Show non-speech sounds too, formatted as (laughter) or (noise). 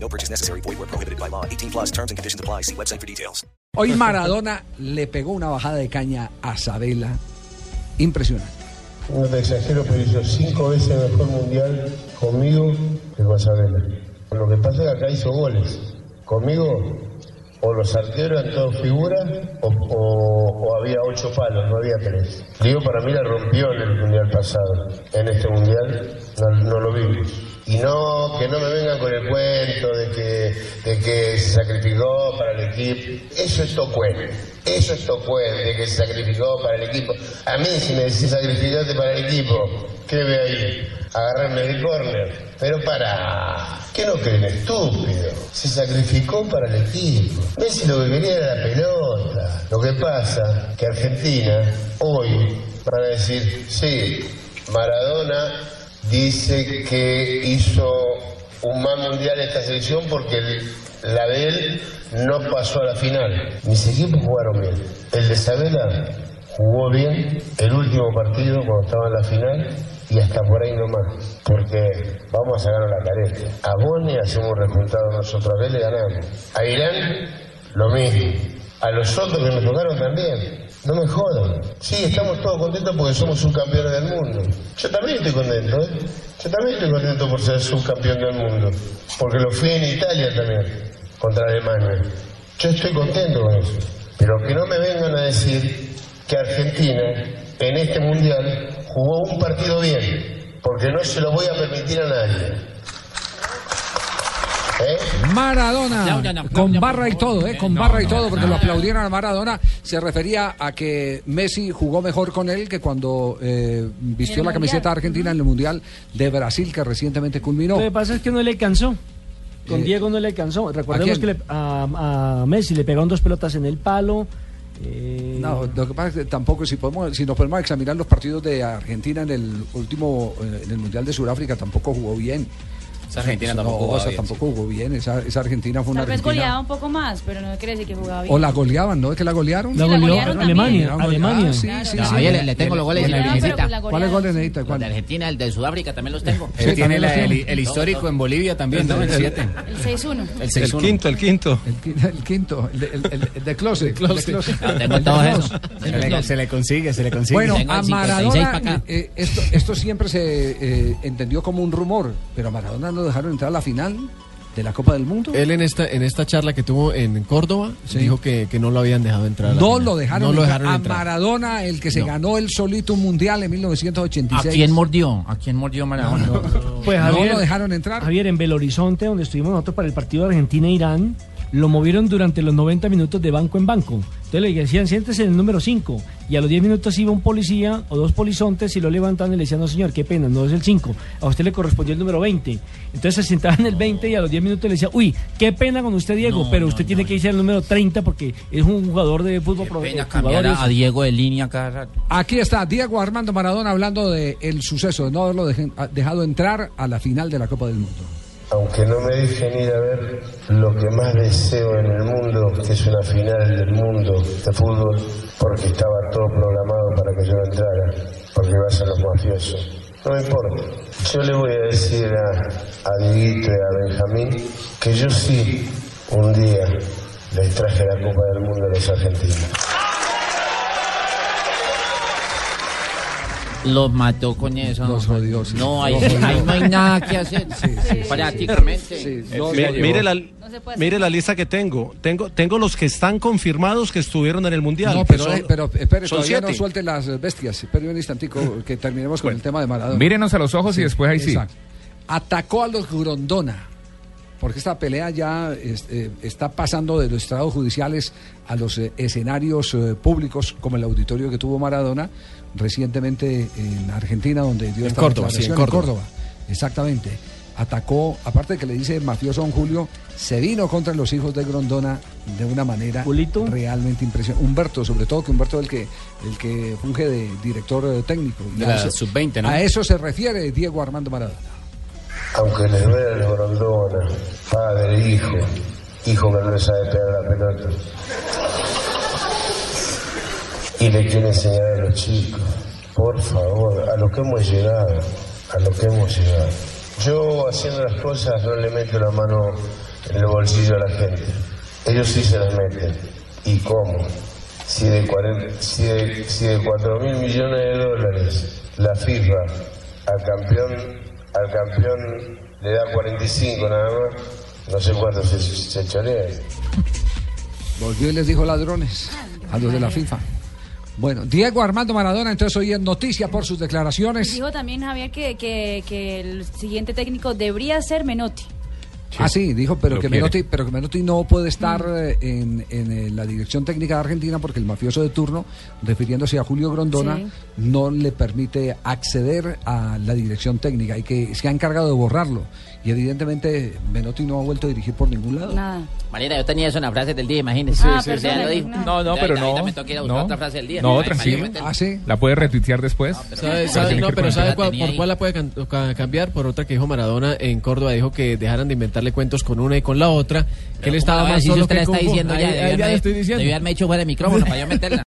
No purchase necessary. Void where prohibited by law. 18 plus terms and conditions apply. See website for details. Hoy Maradona le pegó una bajada de caña a Sabela. Impresionante. No te exagero, pero hizo cinco veces mejor mundial conmigo que con Sabela. Lo que pasa es que acá hizo goles. Conmigo, o los arqueros eran todos figuras, o, o- o había ocho palos, no había tres. Digo, para mí la rompió en el mundial pasado. En este mundial no, no lo vimos. Y no, que no me vengan con el cuento de que, de que se sacrificó para el equipo. Eso es tocuén. Eso es tocuén, de que se sacrificó para el equipo. A mí, si me decís sacrificaste para el equipo, ¿qué ve ahí? Agarrarme el córner. Pero para, ¿qué no creen estúpido? Se sacrificó para el equipo. Messi lo que quería era la pelota. Lo que pasa que Argentina hoy van a decir, sí, Maradona dice que hizo un más mundial esta selección porque el- la de no pasó a la final. Mis equipos jugaron bien. El de Sabela jugó bien el último partido cuando estaba en la final y hasta por ahí nomás. Porque vamos a sacar la careta. A Bosnia hacemos resultado nosotros, a él le ganamos. A Irán, lo mismo. A los otros que nos tocaron también. No me jodan. Sí, estamos todos contentos porque somos subcampeones del mundo. Yo también estoy contento, ¿eh? Yo también estoy contento por ser subcampeón del mundo. Porque lo fui en Italia también, contra Alemania. Yo estoy contento con eso. Pero que no me vengan a decir que Argentina en este mundial jugó un partido bien. Porque no se lo voy a permitir a nadie. ¿Eh? Maradona, con barra y todo, ¿eh? con barra y todo, porque lo aplaudieron a Maradona, se refería a que Messi jugó mejor con él que cuando eh, vistió la camiseta argentina en el Mundial de Brasil que recientemente culminó. Lo que pasa es que no le alcanzó. Con Eh, Diego no le alcanzó. ¿a Recordemos que le- a, a Messi le pegaron dos pelotas en el palo. eh, No, lo que pasa es que tampoco, si, podemos, si nos podemos examinar los partidos de Argentina en el último, en el Mundial de Sudáfrica, tampoco jugó bien. Esa Argentina No, tampoco jugaba bien, tampoco jugó bien. Esa, esa Argentina fue una Tal vez Argentina. goleaba un poco más, pero no quiere decir que jugaba bien. O la goleaban, ¿no? ¿Es que la golearon? La Sí, la goleó golearon Alemania. también. Alemania. Ah, sí, Claro. sí, No, sí. oye, le, le tengo los goles de la la ¿Cuáles goles necesita? Los de ¿Cuál? Argentina, el de Sudáfrica también los tengo. Sí, también los tiene. el histórico en Bolivia también, ¿no? El 7. El 6-1. El El 6-1. quinto, el quinto. El, qui- el quinto, el, de- el, el- el de el de todos esos. Se le, consigue, se le consigue. Bueno, el a 56 Maradona, acá. eh, esto, esto siempre se eh, entendió como un rumor, pero a Maradona no dejaron entrar a la final de la Copa del Mundo. Él en esta, en esta charla que tuvo en Córdoba Sí. dijo que, que no lo habían dejado entrar. a no lo dejaron, No lo entrar. dejaron a entrar. Maradona, el que se No. ganó el solito un mundial en ¿A 1986. quién mordió? ¿A quién mordió Maradona? (laughs) Pues no Javier, lo dejaron entrar. Javier, en Belo Horizonte, donde estuvimos nosotros para el partido de Argentina-Irán, lo movieron durante los 90 minutos de banco en banco. Entonces le decían, siéntese en el número 5. Y a los 10 minutos iba un policía o dos polizontes y lo levantaban y le decían, no señor, qué pena, no es el 5. A usted le correspondió el número 20. Entonces se sentaba en el 20 y a los 10 minutos le decía, uy, qué pena con usted, Diego, No, pero no, usted tiene no. que irse al número 30 porque es un jugador de fútbol Qué pro- pena eh, a. Diego de línea cada rato. Aquí está Diego Armando Maradona hablando de el suceso de no haberlo dejen- a- dejado entrar a la final de la Copa del Mundo. Aunque no me dejen ir a ver lo que más deseo en el mundo, que es una final del mundo de fútbol, porque estaba todo programado para que yo no entrara, porque va a ser los mafiosos. No me importa. Yo le voy a decir a, a Dieguito y a Benjamín que yo sí, un día, les traje la Copa del Mundo a los argentinos. Los mató con eso. Los jodió, sí. No, ahí, ahí no hay nada que hacer. Prácticamente. Sí, Eh, los mi- jodió. mire la, mire la lista que tengo. tengo. Tengo los que están confirmados que estuvieron en el Mundial. No, pero, son- eh, pero espere, son todavía no siete. suelte las bestias. Espere un instantico que terminemos con el tema de Maradona. Mírenos a los ojos y después ahí sí. Exacto. Atacó a los Grondona. Porque esta pelea ya es- eh, está pasando de los estados judiciales a los eh, escenarios eh, públicos, como el auditorio que tuvo Maradona recientemente en Argentina, donde dio En esta Córdoba, sí, en declaración, Córdoba. Exactamente. atacó, aparte de que le dice mafioso don Julio, se vino contra los hijos de Grondona de una manera realmente impresionante. Humberto, sobre todo, que Humberto es el que, el que funge de director técnico. De la eso- sub-20, ¿no? A eso se refiere Diego Armando Maradona. Aunque les duela el Grondona, padre, hijo, hijo que no le sabe pegar la pelota. Y le quiere enseñar a los chicos, por favor, a lo que hemos llegado, a lo que hemos llegado. Yo haciendo las cosas no le meto la mano en el bolsillo a la gente. Ellos sí se las meten. ¿Y cómo? Si de, 40 si de, si de 4 mil millones de dólares la FIFA al campeón, al campeón le da 45 nada más, no sé cuánto se, se chorea. Volvió y les dijo ladrones a los de la FIFA. Bueno, Diego Armando Maradona, entonces hoy es noticia por sus declaraciones. Dijo también Javier que, que, que el siguiente técnico debería ser Menotti. Ah, sí, dijo, pero que. Menotti, pero que Menotti no puede estar eh, en, en, eh, la dirección técnica de Argentina porque el mafioso de turno, refiriéndose a Julio Grondona, Sí. no le permite acceder a la dirección técnica y que se ha encargado de borrarlo. Y evidentemente Menotti no ha vuelto a dirigir por ningún lado. Nada. Marina, yo tenía eso en la frase del día, imagínese. Sí, Ah, sí, lo dijo. No, no, pero no. no. otra frase del día. No, Ay, tranquilo. Ah, sí. La puede retuitear después. ¿Sabe- Pero sabe- tiene no, ir pero ¿sabe cuál- por cuál la puede cambiar? Por otra que dijo Maradona en Córdoba, dijo que dejaran de inventarle cuentos con una y con la otra, que él estaba más solo usted que está diciendo Ahí- ya, ahí ya estoy diciendo. debió haberme hecho fuera de micrófono para yo meterla.